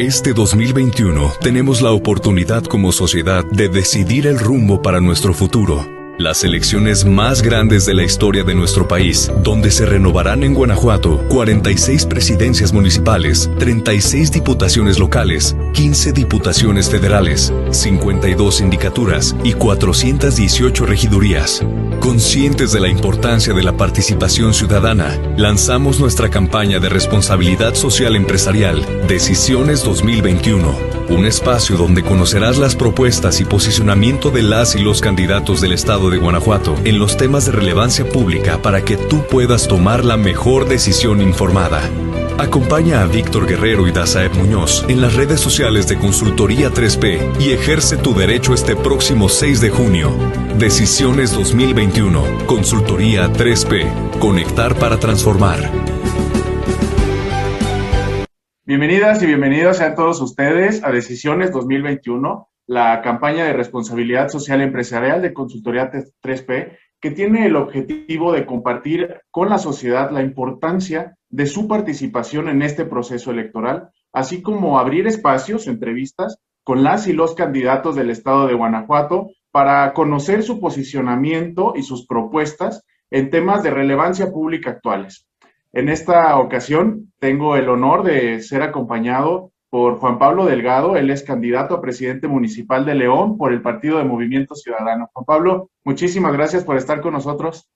Este 2021 tenemos la oportunidad como sociedad de decidir el rumbo para nuestro futuro las elecciones más grandes de la historia de nuestro país, donde se renovarán en Guanajuato 46 presidencias municipales, 36 diputaciones locales, 15 diputaciones federales, 52 sindicaturas y 418 regidurías. Conscientes de la importancia de la participación ciudadana, lanzamos nuestra campaña de responsabilidad social empresarial, Decisiones 2021 un espacio donde conocerás las propuestas y posicionamiento de las y los candidatos del estado de Guanajuato en los temas de relevancia pública para que tú puedas tomar la mejor decisión informada. Acompaña a Víctor Guerrero y Dazaeb Muñoz en las redes sociales de Consultoría 3P y ejerce tu derecho este próximo 6 de junio. Decisiones 2021. Consultoría 3P. Conectar para transformar. Bienvenidas y bienvenidos sean todos ustedes a Decisiones 2021, la campaña de responsabilidad social empresarial de Consultoría 3P, que tiene el objetivo de compartir con la sociedad la importancia de su participación en este proceso electoral, así como abrir espacios, entrevistas con las y los candidatos del estado de Guanajuato para conocer su posicionamiento y sus propuestas en temas de relevancia pública actuales. En esta ocasión tengo el honor de ser acompañado por Juan Pablo Delgado. Él es candidato a presidente municipal de León por el Partido de Movimiento Ciudadano. Juan Pablo, muchísimas gracias por estar con nosotros.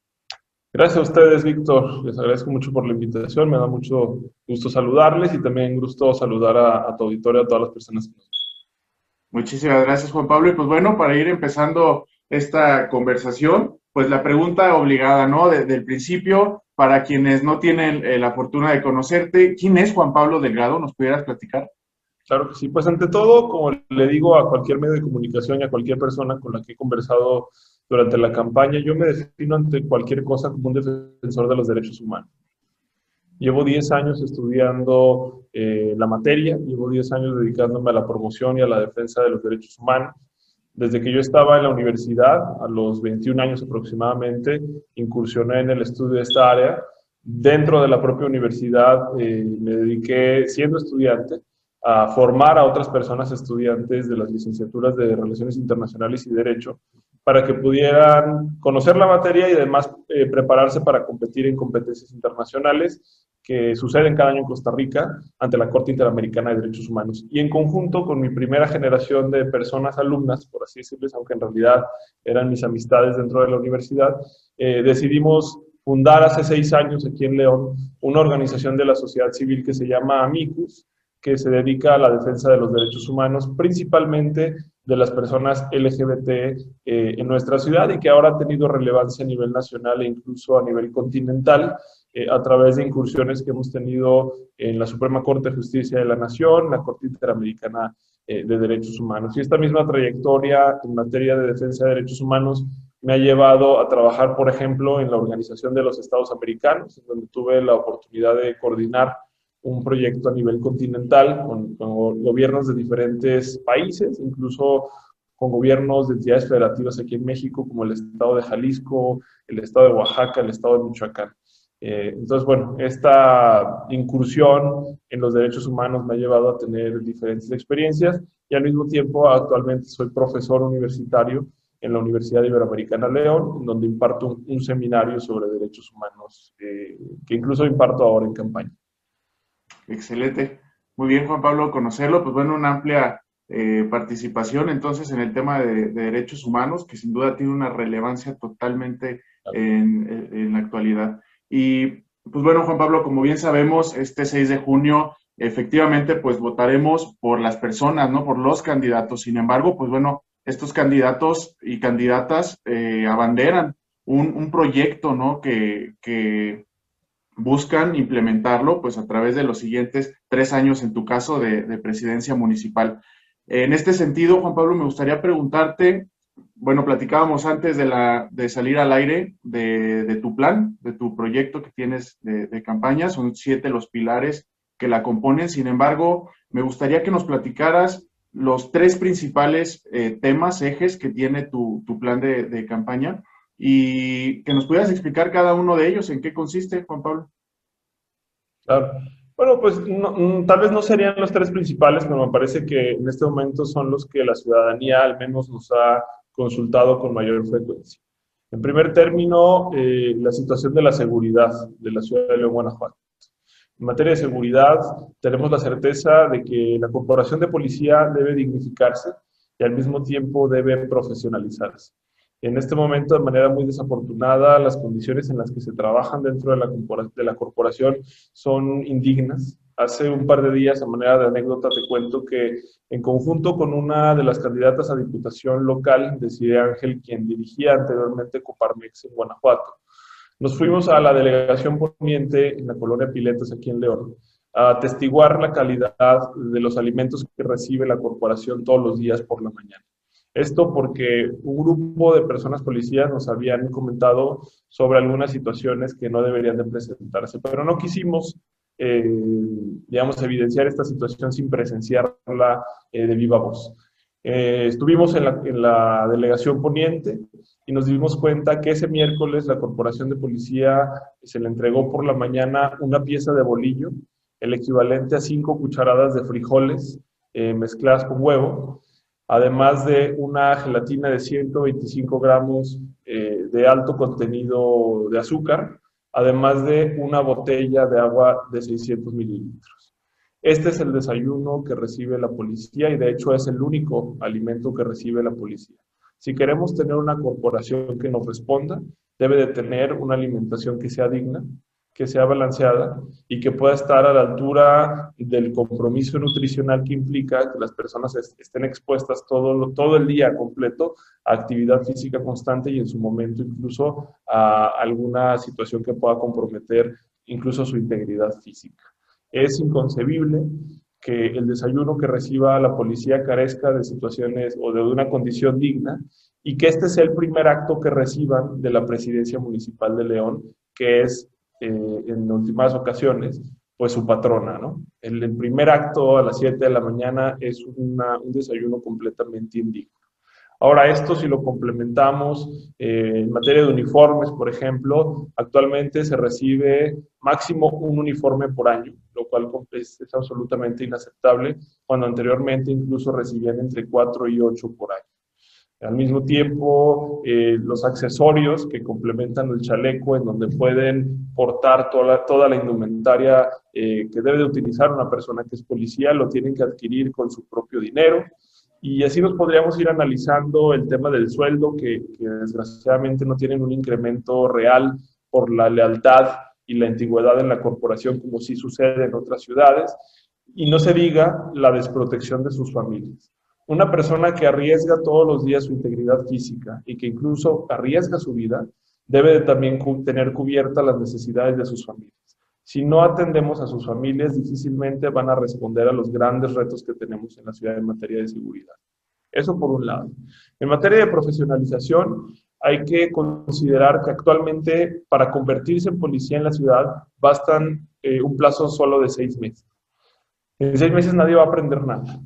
Gracias a ustedes, Víctor. Les agradezco mucho por la invitación. Me da mucho gusto saludarles y también gusto saludar a, tu auditorio, a todas las personas que nos Muchísimas gracias, Juan Pablo. Y pues bueno, para ir empezando esta conversación, pues la pregunta obligada, ¿no? Desde el principio, para quienes no tienen eh, la fortuna de conocerte, ¿quién es Juan Pablo Delgado? ¿Nos pudieras platicar? Claro que sí. Pues ante todo, como le digo a cualquier medio de comunicación y a cualquier persona con la que he conversado durante la campaña, yo me defino ante cualquier cosa como un defensor de los derechos humanos. Llevo 10 años estudiando eh, la materia, llevo 10 años dedicándome a la promoción y a la defensa de los derechos humanos. Desde que yo estaba en la universidad, a los 21 años aproximadamente, incursioné en el estudio de esta área. Dentro de la propia universidad eh, me dediqué, siendo estudiante, a formar a otras personas estudiantes de las licenciaturas de Relaciones Internacionales y Derecho para que pudieran conocer la materia y además eh, prepararse para competir en competencias internacionales que suceden cada año en Costa Rica ante la Corte Interamericana de Derechos Humanos. Y en conjunto con mi primera generación de personas alumnas, por así decirles, aunque en realidad eran mis amistades dentro de la universidad, eh, decidimos fundar hace seis años aquí en León una organización de la sociedad civil que se llama Amicus, que se dedica a la defensa de los derechos humanos, principalmente de las personas LGBT eh, en nuestra ciudad y que ahora ha tenido relevancia a nivel nacional e incluso a nivel continental eh, a través de incursiones que hemos tenido en la Suprema Corte de Justicia de la Nación, la Corte Interamericana eh, de Derechos Humanos. Y esta misma trayectoria en materia de defensa de derechos humanos me ha llevado a trabajar, por ejemplo, en la Organización de los Estados Americanos, donde tuve la oportunidad de coordinar un proyecto a nivel continental con, gobiernos de diferentes países, incluso con gobiernos de entidades federativas aquí en México, como el estado de Jalisco, el estado de Oaxaca, el estado de Michoacán. Eh, entonces, bueno, esta incursión en los derechos humanos me ha llevado a tener diferentes experiencias y al mismo tiempo actualmente soy profesor universitario en la Universidad Iberoamericana León, donde imparto un, seminario sobre derechos humanos, eh, que incluso imparto ahora en campaña. Excelente. Muy bien, Juan Pablo, conocerlo. Pues bueno, una amplia eh, participación entonces en el tema de, derechos humanos, que sin duda tiene una relevancia totalmente en, la actualidad. Y pues bueno, Juan Pablo, como bien sabemos, este 6 de junio efectivamente pues votaremos por las personas, ¿no? Por los candidatos. Sin embargo, pues bueno, estos candidatos y candidatas eh, abanderan un, un, proyecto, ¿no? Que, que buscan implementarlo pues a través de los siguientes tres años en tu caso de, presidencia municipal. En este sentido, Juan Pablo, me gustaría preguntarte, bueno, platicábamos antes de, salir al aire de, tu plan, de tu proyecto que tienes de, campaña, son siete los pilares que la componen, sin embargo, me gustaría que nos platicaras los tres principales eh, temas, ejes que tiene tu plan de campaña y que nos pudieras explicar cada uno de ellos, en qué consiste, Juan Pablo. Claro. Bueno, pues mm, tal vez no serían los tres principales, pero me parece que en este momento son los que la ciudadanía al menos nos ha consultado con mayor frecuencia. En primer término, eh, la situación de la seguridad de la ciudad de León, Guanajuato. En materia de seguridad, tenemos la certeza de que la corporación de policía debe dignificarse y al mismo tiempo debe profesionalizarse. En este momento, de manera muy desafortunada, las condiciones en las que se trabajan dentro de la, corporación son indignas. Hace un par de días, a manera de anécdota, te cuento que en conjunto con una de las candidatas a diputación local, decide Ángel, quien dirigía anteriormente Coparmex en Guanajuato, nos fuimos a la delegación poniente en la colonia Piletas, aquí en León, a atestiguar la calidad de los alimentos que recibe la corporación todos los días por la mañana. Esto porque un grupo de personas policías nos habían comentado sobre algunas situaciones que no deberían de presentarse, pero no quisimos eh, digamos, evidenciar esta situación sin presenciarla eh, de viva voz. Eh, estuvimos en la, en la, delegación poniente y nos dimos cuenta que ese miércoles la Corporación de Policía se le entregó por la mañana una pieza de bolillo, el equivalente a cinco cucharadas de frijoles mezcladas con huevo, además de una gelatina de 125 gramos de alto contenido de azúcar, además de una botella de agua de 600 mililitros. Este es el desayuno que recibe la policía y de hecho es el único alimento que recibe la policía. Si queremos tener una corporación que nos responda, debe de tener una alimentación que sea digna, que sea balanceada y que pueda estar a la altura del compromiso nutricional que implica que las personas estén expuestas todo, todo el día completo a actividad física constante y en su momento incluso a alguna situación que pueda comprometer incluso su integridad física. Es inconcebible que el desayuno que reciba la policía carezca de situaciones o de una condición digna y que este sea el primer acto que reciban de la presidencia municipal de León, que es eh, en últimas ocasiones, pues su patrona, ¿no? El, primer acto a las 7 de la mañana es un desayuno completamente indigno. Ahora, esto si lo complementamos eh, en materia de uniformes, por ejemplo, actualmente se recibe máximo un uniforme por año, lo cual es, es absolutamente inaceptable, cuando anteriormente incluso recibían entre 4 y 8 por año. Al mismo tiempo, eh, los accesorios que complementan el chaleco, en donde pueden portar toda, toda la indumentaria eh, que debe de utilizar una persona que es policía, lo tienen que adquirir con su propio dinero. Y así nos podríamos ir analizando el tema del sueldo, que, que desgraciadamente no tienen un incremento real por la lealtad y la antigüedad en la corporación, como sí sucede en otras ciudades. Y no se diga la desprotección de sus familias. Una persona que arriesga todos los días su integridad física y que incluso arriesga su vida, debe también tener cubiertas las necesidades de sus familias. Si no atendemos a sus familias, difícilmente van a responder a los grandes retos que tenemos en la ciudad en materia de seguridad. Eso por un lado. En materia de profesionalización, hay que considerar que actualmente para convertirse en policía en la ciudad bastan eh, un plazo solo de seis meses. En seis meses nadie va a aprender nada.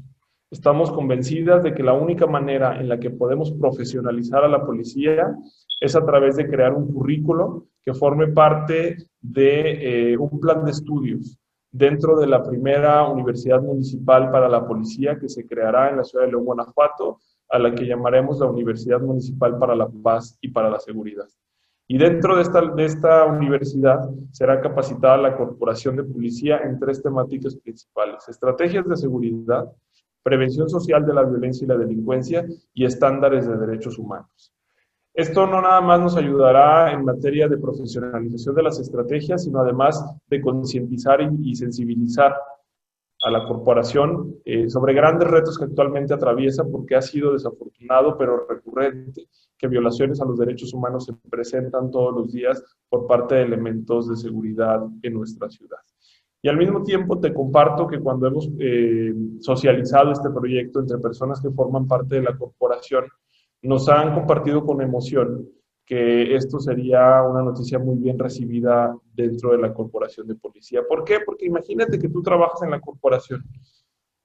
Estamos convencidas de que la única manera en la que podemos profesionalizar a la policía es a través de crear un currículo que forme parte de eh, un plan de estudios dentro de la primera universidad municipal para la policía que se creará en la ciudad de León, Guanajuato, a la que llamaremos la Universidad Municipal para la Paz y para la Seguridad. Y dentro de esta, de esta universidad será capacitada la Corporación de Policía en tres temáticas principales. Estrategias de seguridad, prevención social de la violencia y la delincuencia y estándares de derechos humanos. Esto no nada más nos ayudará en materia de profesionalización de las estrategias, sino además de concientizar y sensibilizar a la corporación eh, sobre grandes retos que actualmente atraviesa porque ha sido desafortunado pero recurrente que violaciones a los derechos humanos se presentan todos los días por parte de elementos de seguridad en nuestra ciudad. Y al mismo tiempo te comparto que cuando hemos eh, socializado este proyecto entre personas que forman parte de la corporación, nos han compartido con emoción que esto sería una noticia muy bien recibida dentro de la corporación de policía. ¿Por qué? Porque imagínate que tú trabajas en la corporación.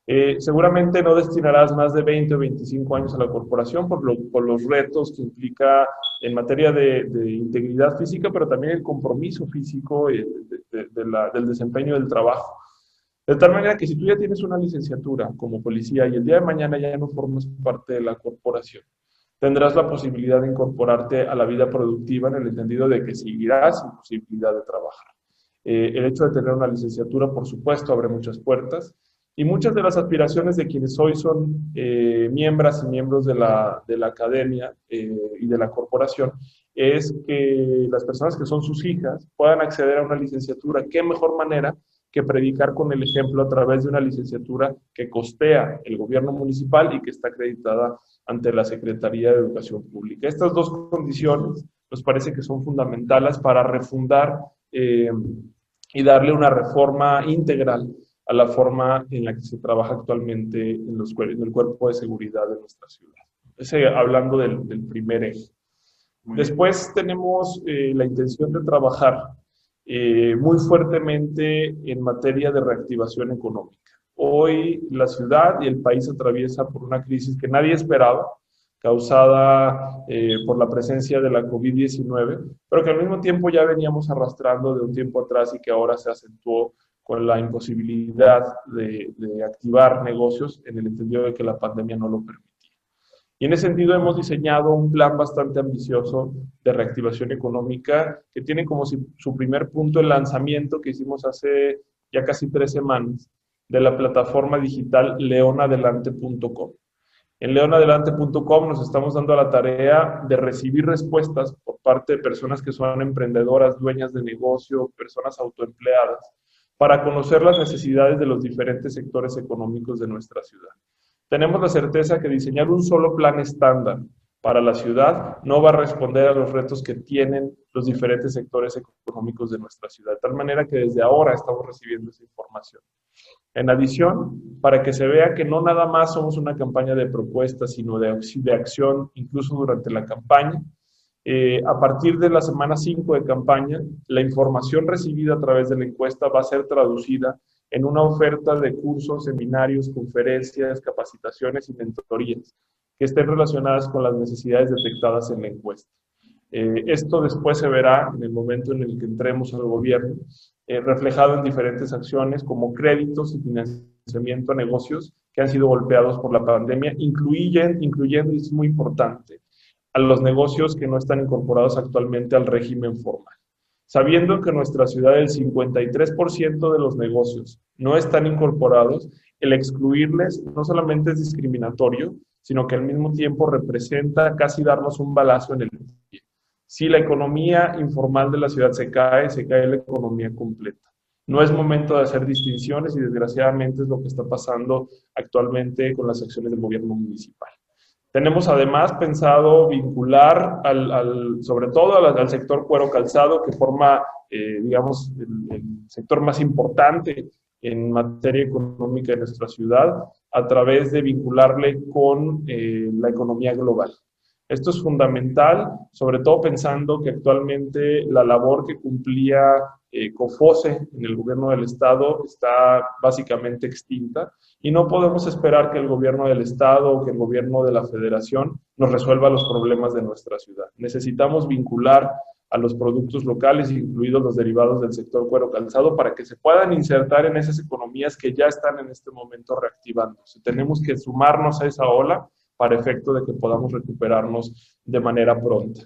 Eh, seguramente no destinarás más de 20 o 25 años a la corporación por, los retos que implica en materia de, integridad física, pero también el compromiso físico eh, del desempeño del trabajo. De tal manera que si tú ya tienes una licenciatura como policía y el día de mañana ya no formas parte de la corporación, tendrás la posibilidad de incorporarte a la vida productiva en el entendido de que seguirás sin posibilidad de trabajar. Eh, el hecho de tener una licenciatura, por supuesto, abre muchas puertas y muchas de las aspiraciones de quienes hoy son eh, miembros y miembros de la, de la academia eh, y de la corporación es que las personas que son sus hijas puedan acceder a una licenciatura. ¿Qué mejor manera que predicar con el ejemplo a través de una licenciatura que costea el gobierno municipal y que está acreditada ante la Secretaría de Educación Pública? Estas dos condiciones nos parece que son fundamentales para refundar eh, y darle una reforma integral a la forma en la que se trabaja actualmente en, los, en el cuerpo de seguridad de nuestra ciudad. Ese, hablando del, primer eje. Después tenemos eh, la intención de trabajar eh, muy fuertemente en materia de reactivación económica. Hoy la ciudad y el país atraviesa por una crisis que nadie esperaba, causada eh, por la presencia de la COVID-19, pero que al mismo tiempo ya veníamos arrastrando de un tiempo atrás y que ahora se acentuó con la imposibilidad de, de, activar negocios en el entendido de que la pandemia no lo permitía. Y en ese sentido hemos diseñado un plan bastante ambicioso de reactivación económica que tiene como su primer punto el lanzamiento que hicimos hace ya casi tres semanas de la plataforma digital leonadelante.com. En leonadelante.com nos estamos dando la tarea de recibir respuestas por parte de personas que son emprendedoras, dueñas de negocio, personas autoempleadas, para conocer las necesidades de los diferentes sectores económicos de nuestra ciudad. Tenemos la certeza que diseñar un solo plan estándar para la ciudad no va a responder a los retos que tienen los diferentes sectores económicos de nuestra ciudad, de tal manera que desde ahora estamos recibiendo esa información. En adición, para que se vea que no nada más somos una campaña de propuestas, sino de, de acción incluso durante la campaña, eh, a partir de la semana 5 de campaña, la información recibida a través de la encuesta va a ser traducida en una oferta de cursos, seminarios, conferencias, capacitaciones y mentorías que estén relacionadas con las necesidades detectadas en la encuesta. Eh, esto después se verá en el momento en el que entremos al gobierno, eh, reflejado en diferentes acciones como créditos y financiamiento a negocios que han sido golpeados por la pandemia, incluyendo, incluyendo y es muy importante, a los negocios que no están incorporados actualmente al régimen formal. Sabiendo que en nuestra ciudad el 53% de los negocios no están incorporados, el excluirles no solamente es discriminatorio, sino que al mismo tiempo representa casi darnos un balazo en el pie. Si la economía informal de la ciudad se cae, se cae la economía completa. No es momento de hacer distinciones y desgraciadamente es lo que está pasando actualmente con las acciones del gobierno municipal. Tenemos además pensado vincular, al, sobre todo al, sector cuero calzado, que forma, eh, digamos, el, sector más importante en materia económica de nuestra ciudad, a través de vincularle con eh, la economía global. Esto es fundamental, sobre todo pensando que actualmente la labor que cumplía eh, COFOSE en el gobierno del Estado está básicamente extinta y no podemos esperar que el gobierno del Estado o que el gobierno de la Federación nos resuelva los problemas de nuestra ciudad. Necesitamos vincular a los productos locales, incluidos los derivados del sector cuero calzado, para que se puedan insertar en esas economías que ya están en este momento reactivándose. Tenemos que sumarnos a esa ola para efecto de que podamos recuperarnos de manera pronta.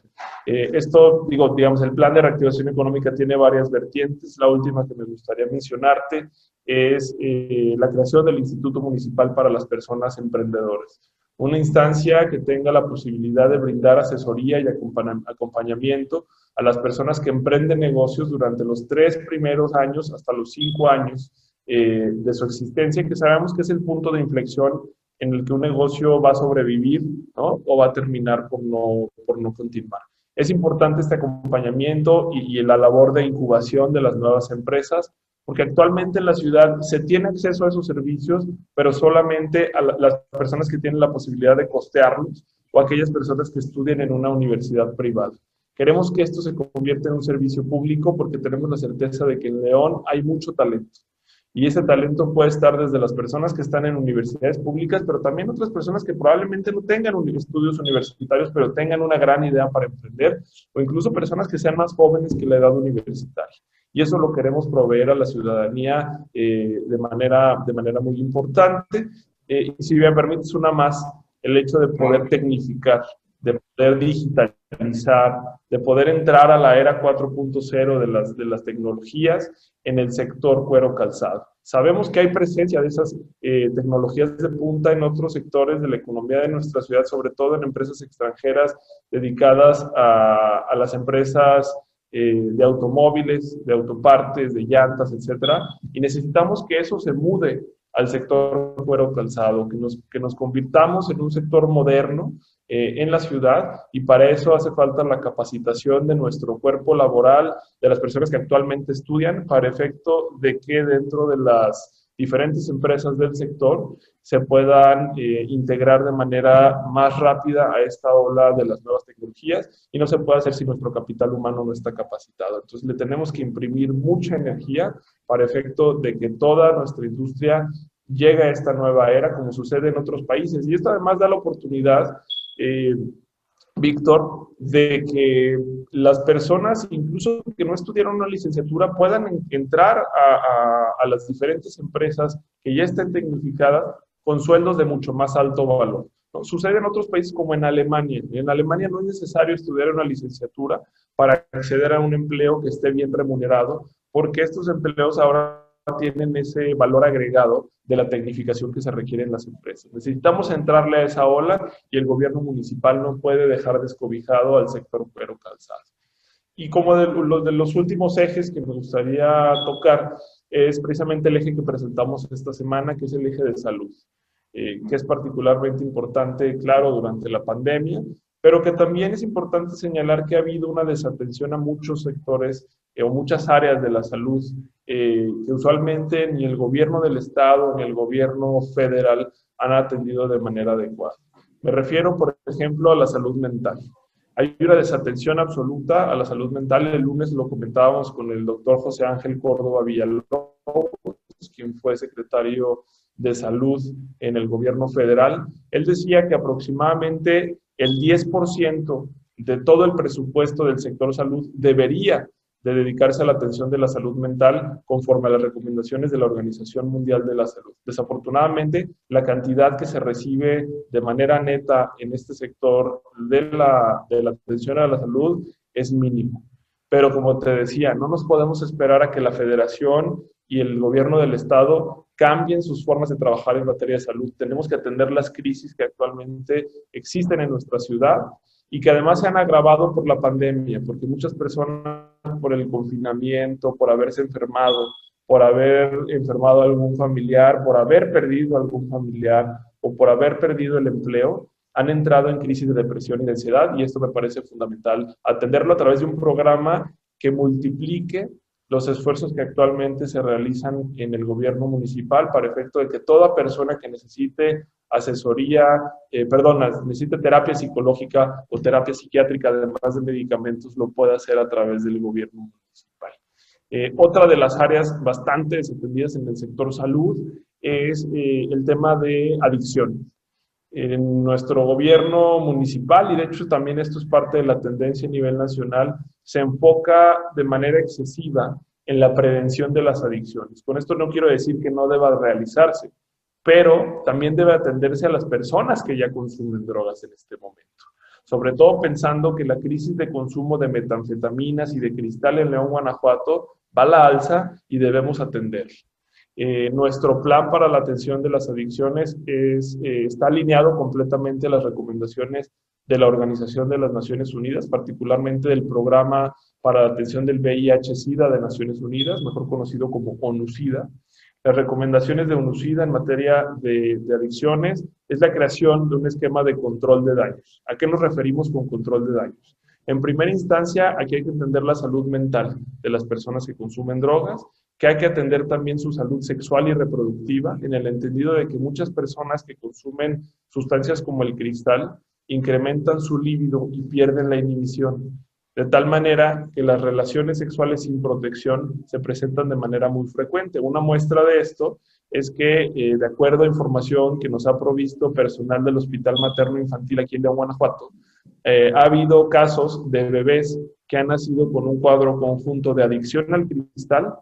Eh, esto, digo, digamos, el plan de reactivación económica tiene varias vertientes. La última que me gustaría mencionarte es eh, la creación del Instituto Municipal para las Personas Emprendedoras. Una instancia que tenga la posibilidad de brindar asesoría y acompañamiento a las personas que emprenden negocios durante los tres primeros años hasta los cinco años eh, de su existencia, que sabemos que es el punto de inflexión en el que un negocio va a sobrevivir ¿no? o va a terminar por no, por no continuar. Es importante este acompañamiento y, y, la labor de incubación de las nuevas empresas, porque actualmente en la ciudad se tiene acceso a esos servicios, pero solamente a las personas que tienen la posibilidad de costearlos o aquellas personas que estudian en una universidad privada. Queremos que esto se convierta en un servicio público porque tenemos la certeza de que en León hay mucho talento y ese talento puede estar desde las personas que están en universidades públicas, pero también otras personas que probablemente no tengan estudios universitarios, pero tengan una gran idea para emprender, o incluso personas que sean más jóvenes que la edad universitaria. Y eso lo queremos proveer a la ciudadanía eh, de, manera, de manera muy importante. Eh, y si me permites una más, el hecho de poder tecnificar, poder digitalizar, de poder entrar a la era 4.0 de las, de las tecnologías en el sector cuero calzado. Sabemos que hay presencia de esas eh, tecnologías de punta en otros sectores de la economía de nuestra ciudad, sobre todo en empresas extranjeras dedicadas a, a las empresas eh, de automóviles, de autopartes, de llantas, etcétera, y necesitamos que eso se mude al sector cuero calzado, que nos, que nos convirtamos en un sector moderno eh, en la ciudad y para eso hace falta la capacitación de nuestro cuerpo laboral, de las personas que actualmente estudian, para efecto de que dentro de las diferentes empresas del sector se puedan eh, integrar de manera más rápida a esta ola de las nuevas tecnologías y no se puede hacer si nuestro capital humano no está capacitado. Entonces le tenemos que imprimir mucha energía para efecto de que toda nuestra industria llegue a esta nueva era como sucede en otros países. Y esto además da la oportunidad eh, Víctor, de que las personas, incluso que no estudiaron una licenciatura, puedan entrar a, las diferentes empresas que ya estén tecnificadas con sueldos de mucho más alto valor. Sucede en otros países como en Alemania. En Alemania no es necesario estudiar una licenciatura para acceder a un empleo que esté bien remunerado, porque estos empleos ahora tienen ese valor agregado de la tecnificación que se requiere en las empresas. Necesitamos entrarle a esa ola y el gobierno municipal no puede dejar descobijado al sector cuero calzado. Y como de, de los últimos ejes que me gustaría tocar es precisamente el eje que presentamos esta semana, que es el eje de salud, eh, que es particularmente importante, claro, durante la pandemia, pero que también es importante señalar que ha habido una desatención a muchos sectores eh, o muchas áreas de la salud eh, que usualmente ni el gobierno del estado ni el gobierno federal han atendido de manera adecuada. Me refiero, por ejemplo, a la salud mental. Hay una desatención absoluta a la salud mental. El lunes lo comentábamos con el doctor José Ángel Córdoba Villalobos, quien fue secretario de salud en el gobierno federal. Él decía que aproximadamente el 10% de todo el presupuesto del sector salud debería de dedicarse a la atención de la salud mental conforme a las recomendaciones de la Organización Mundial de la Salud. Desafortunadamente, la cantidad que se recibe de manera neta en este sector de la, de la atención a la salud es mínimo. Pero como te decía, no nos podemos esperar a que la federación y el gobierno del estado cambien sus formas de trabajar en materia de salud. Tenemos que atender las crisis que actualmente existen en nuestra ciudad y que además se han agravado por la pandemia, porque muchas personas por el confinamiento, por haberse enfermado, por haber enfermado a algún familiar, por haber perdido a algún familiar o por haber perdido el empleo, han entrado en crisis de depresión y de ansiedad y esto me parece fundamental, atenderlo a través de un programa que multiplique los esfuerzos que actualmente se realizan en el gobierno municipal para efecto de que toda persona que necesite asesoría, eh, perdón, necesite terapia psicológica o terapia psiquiátrica, además de medicamentos, lo pueda hacer a través del gobierno municipal. Eh, otra de las áreas bastante desatendidas en el sector salud es eh, el tema de adicciones. En nuestro gobierno municipal, y de hecho también esto es parte de la tendencia a nivel nacional, se enfoca de manera excesiva en la prevención de las adicciones. Con esto no quiero decir que no deba realizarse, pero también debe atenderse a las personas que ya consumen drogas en este momento. Sobre todo pensando que la crisis de consumo de metanfetaminas y de cristal en León, Guanajuato, va a la alza y debemos atender. Eh, nuestro plan para la atención de las adicciones es, eh, está alineado completamente a las recomendaciones de la Organización de las Naciones Unidas, particularmente del Programa para la Atención del VIH-Sida de Naciones Unidas, mejor conocido como ONU-SIDA, las recomendaciones de UNUCIDA en materia de, adicciones es la creación de un esquema de control de daños. ¿A qué nos referimos con control de daños? En primera instancia, aquí hay que entender la salud mental de las personas que consumen drogas, que hay que atender también su salud sexual y reproductiva, en el entendido de que muchas personas que consumen sustancias como el cristal incrementan su líbido y pierden la inhibición de tal manera que las relaciones sexuales sin protección se presentan de manera muy frecuente. Una muestra de esto es que, eh, de acuerdo a información que nos ha provisto personal del Hospital Materno Infantil aquí en Guanajuato, eh, ha habido casos de bebés que han nacido con un cuadro conjunto de adicción al cristal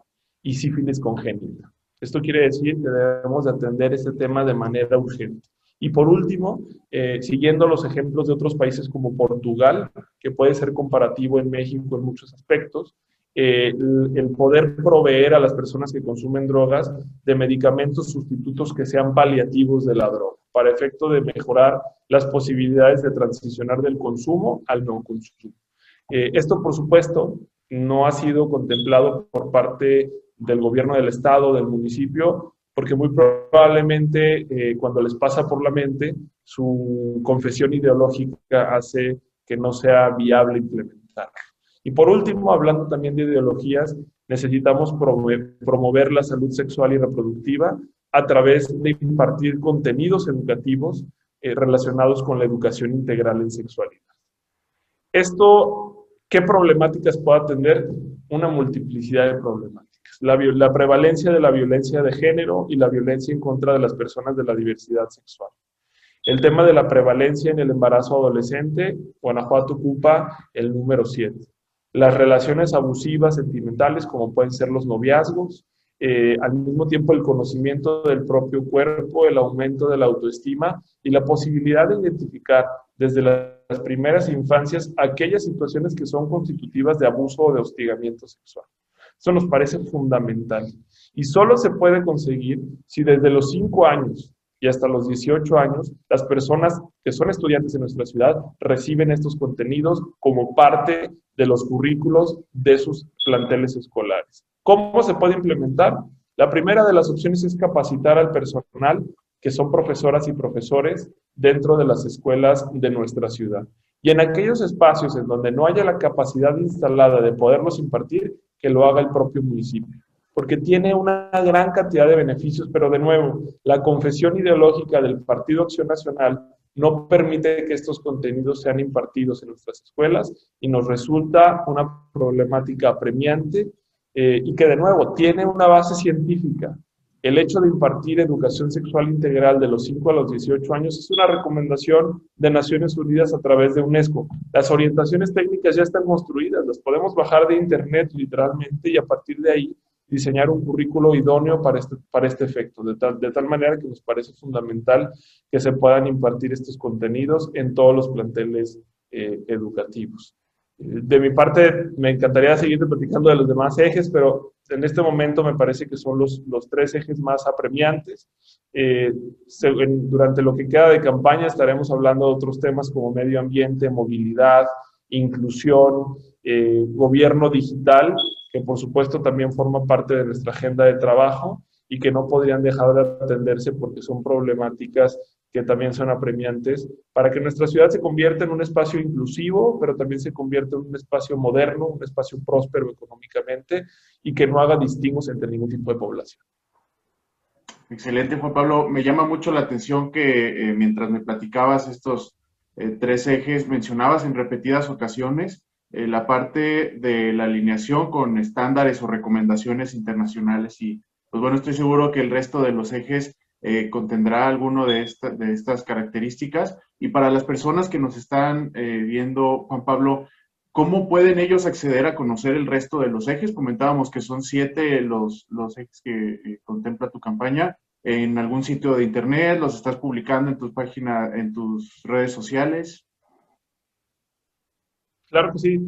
y sífilis congénita. Esto quiere decir que debemos de atender este tema de manera urgente. Y por último, eh, siguiendo los ejemplos de otros países como Portugal, que puede ser comparativo en México en muchos aspectos, eh, el, poder proveer a las personas que consumen drogas de medicamentos sustitutos que sean paliativos de la droga, para efecto de mejorar las posibilidades de transicionar del consumo al no consumo. Eh, esto, por supuesto, no ha sido contemplado por parte del gobierno del estado, del municipio, porque muy probablemente eh, cuando les pasa por la mente, su confesión ideológica hace que no sea viable implementar. Y por último, hablando también de ideologías, necesitamos promover, la salud sexual y reproductiva a través de impartir contenidos educativos eh, relacionados con la educación integral en sexualidad. Esto, ¿qué problemáticas puede atender? Una multiplicidad de problemáticas. La, la prevalencia de la violencia de género y la violencia en contra de las personas de la diversidad sexual. El tema de la prevalencia en el embarazo adolescente, Guanajuato ocupa el número 7 las relaciones abusivas, sentimentales, como pueden ser los noviazgos, eh, al mismo tiempo el conocimiento del propio cuerpo, el aumento de la autoestima y la posibilidad de identificar desde las primeras infancias aquellas situaciones que son constitutivas de abuso o de hostigamiento sexual. Eso nos parece fundamental. Y solo se puede conseguir si desde los cinco años y hasta los 18 años, las personas que son estudiantes en nuestra ciudad reciben estos contenidos como parte de los currículos de sus planteles escolares. ¿Cómo se puede implementar? La primera de las opciones es capacitar al personal que son profesoras y profesores dentro de las escuelas de nuestra ciudad. Y en aquellos espacios en donde no haya la capacidad instalada de poderlos impartir, que lo haga el propio municipio porque tiene una gran cantidad de beneficios, pero de nuevo, la confesión ideológica del Partido Acción Nacional no permite que estos contenidos sean impartidos en nuestras escuelas y nos resulta una problemática apremiante eh, y que de nuevo tiene una base científica. El hecho de impartir educación sexual integral de los 5 a los 18 años es una recomendación de Naciones Unidas a través de UNESCO. Las orientaciones técnicas ya están construidas, las podemos bajar de internet literalmente y a partir de ahí diseñar un currículo idóneo para este, para este efecto, de tal, de tal manera que nos parece fundamental que se puedan impartir estos contenidos en todos los planteles eh, educativos. De mi parte, me encantaría seguir platicando de los demás ejes, pero en este momento me parece que son los, tres ejes más apremiantes. Eh, durante lo que queda de campaña estaremos hablando de otros temas como medio ambiente, movilidad, inclusión, eh, gobierno digital que por supuesto también forma parte de nuestra agenda de trabajo y que no podrían dejar de atenderse porque son problemáticas que también son apremiantes para que nuestra ciudad se convierta en un espacio inclusivo, pero también se convierta en un espacio moderno, un espacio próspero económicamente y que no haga distingos entre ningún tipo de población. Excelente, Juan Pablo. Me llama mucho la atención que eh, mientras me platicabas estos eh, tres ejes, mencionabas en repetidas ocasiones eh, la parte de la alineación con estándares o recomendaciones internacionales y pues bueno, estoy seguro que el resto de los ejes eh, contendrá alguno de, estas características. Y para las personas que nos están eh, viendo, Juan Pablo, ¿cómo pueden ellos acceder a conocer el resto de los ejes? Comentábamos que son siete los, los ejes que contempla tu campaña. ¿En algún sitio de internet? ¿Los estás publicando en tus páginas, en tus redes sociales? Claro que sí.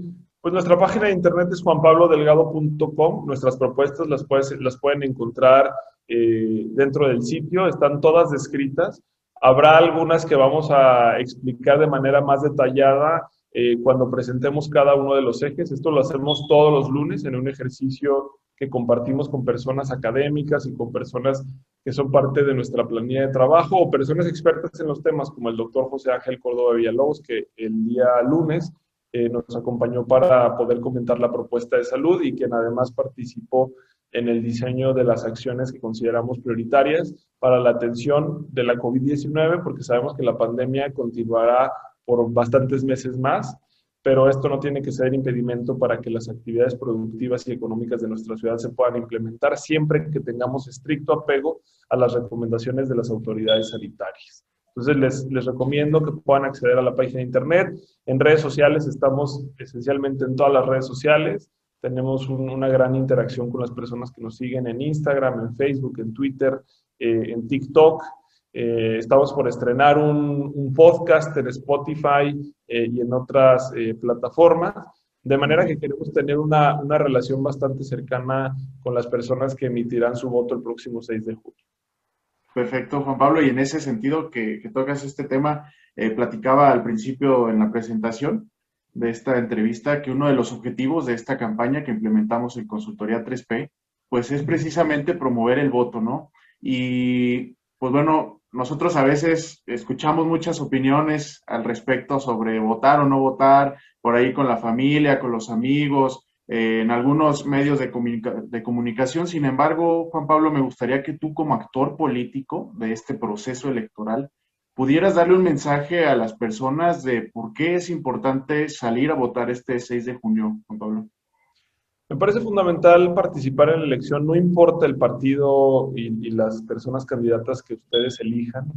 Pues nuestra página de internet es juanpablodelgado.com. Nuestras propuestas las, las pueden encontrar eh, dentro del sitio, están todas descritas. Habrá algunas que vamos a explicar de manera más detallada eh, cuando presentemos cada uno de los ejes. Esto lo hacemos todos los lunes en un ejercicio que compartimos con personas académicas y con personas que son parte de nuestra planilla de trabajo o personas expertas en los temas como el doctor José Ángel Córdoba Villalobos, que el día lunes eh, nos acompañó para poder comentar la propuesta de salud y quien además participó en el diseño de las acciones que consideramos prioritarias para la atención de la COVID-19, porque sabemos que la pandemia continuará por bastantes meses más, pero esto no tiene que ser impedimento para que las actividades productivas y económicas de nuestra ciudad se puedan implementar siempre que tengamos estricto apego a las recomendaciones de las autoridades sanitarias. Entonces les, recomiendo que puedan acceder a la página de internet. En redes sociales estamos esencialmente en todas las redes sociales. Tenemos una gran interacción con las personas que nos siguen en Instagram, en Facebook, en Twitter, eh, en TikTok. Eh, estamos por estrenar un, un podcast en Spotify eh, y en otras plataformas. De manera que queremos tener una, una, relación bastante cercana con las personas que emitirán su voto el próximo 6 de julio. Perfecto, Juan Pablo. Y en ese sentido que, que tocas este tema, platicaba al principio en la presentación de esta entrevista que uno de los objetivos de esta campaña que implementamos en Consultoría 3P, pues es precisamente promover el voto, ¿no? Y pues bueno, nosotros a veces escuchamos muchas opiniones al respecto sobre votar o no votar, por ahí con la familia, con los amigos, eh, en algunos medios de, de comunicación. Sin embargo, Juan Pablo, me gustaría que tú como actor político de este proceso electoral, pudieras darle un mensaje a las personas de por qué es importante salir a votar este 6 de junio, Juan Pablo. Me parece fundamental participar en la elección, no importa el partido y, las personas candidatas que ustedes elijan,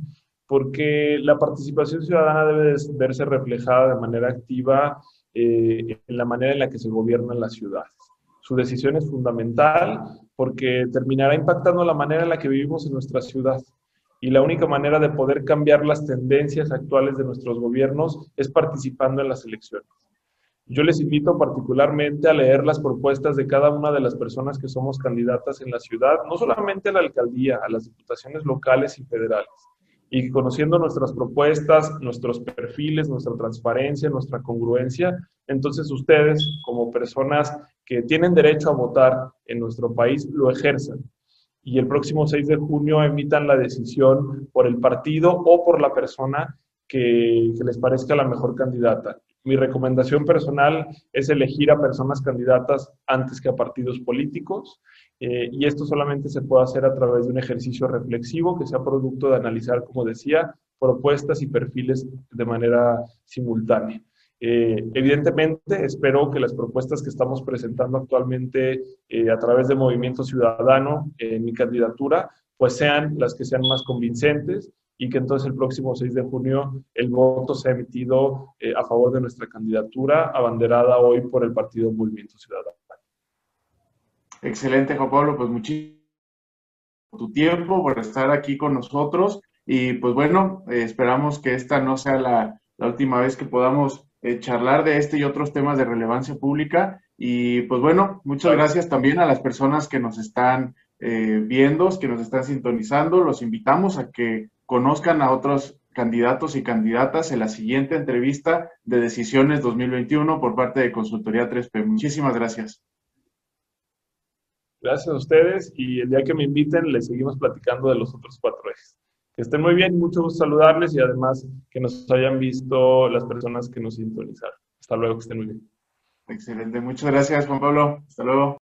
porque la participación ciudadana debe verse reflejada de manera activa eh, en la manera en la que se gobierna la ciudad. Su decisión es fundamental porque terminará impactando la manera en la que vivimos en nuestra ciudad y la única manera de poder cambiar las tendencias actuales de nuestros gobiernos es participando en las elecciones. Yo les invito particularmente a leer las propuestas de cada una de las personas que somos candidatas en la ciudad, no solamente a la alcaldía, a las diputaciones locales y federales. Y conociendo nuestras propuestas, nuestros perfiles, nuestra transparencia, nuestra congruencia, entonces ustedes, como personas que tienen derecho a votar en nuestro país, lo ejerzan y el próximo 6 de junio emitan la decisión por el partido o por la persona que, les parezca la mejor candidata. Mi recomendación personal es elegir a personas candidatas antes que a partidos políticos eh, y esto solamente se puede hacer a través de un ejercicio reflexivo que sea producto de analizar, como decía, propuestas y perfiles de manera simultánea. Eh, evidentemente, espero que las propuestas que estamos presentando actualmente eh, a través de Movimiento Ciudadano en mi candidatura, pues sean las que sean más convincentes y que entonces el próximo 6 de junio el voto sea emitido a favor de nuestra candidatura, abanderada hoy por el Partido Movimiento Ciudadano. Excelente, Juan Pablo, pues muchísimas por tu tiempo, por estar aquí con nosotros y pues bueno, esperamos que esta no sea la, la última vez que podamos eh, charlar de este y otros temas de relevancia pública. Y pues bueno, muchas gracias también a las personas que nos están eh, viendo, que nos están sintonizando. Los invitamos a que conozcan a otros candidatos y candidatas en la siguiente entrevista de Decisiones 2021 por parte de Consultoría 3P. Muchísimas gracias. Gracias a ustedes y el día que me inviten les seguimos platicando de los otros cuatro ejes. Que estén muy bien, mucho gusto saludarles y además que nos hayan visto las personas que nos sintonizaron. Hasta luego, que estén muy bien. Excelente, muchas gracias Juan Pablo. Hasta luego.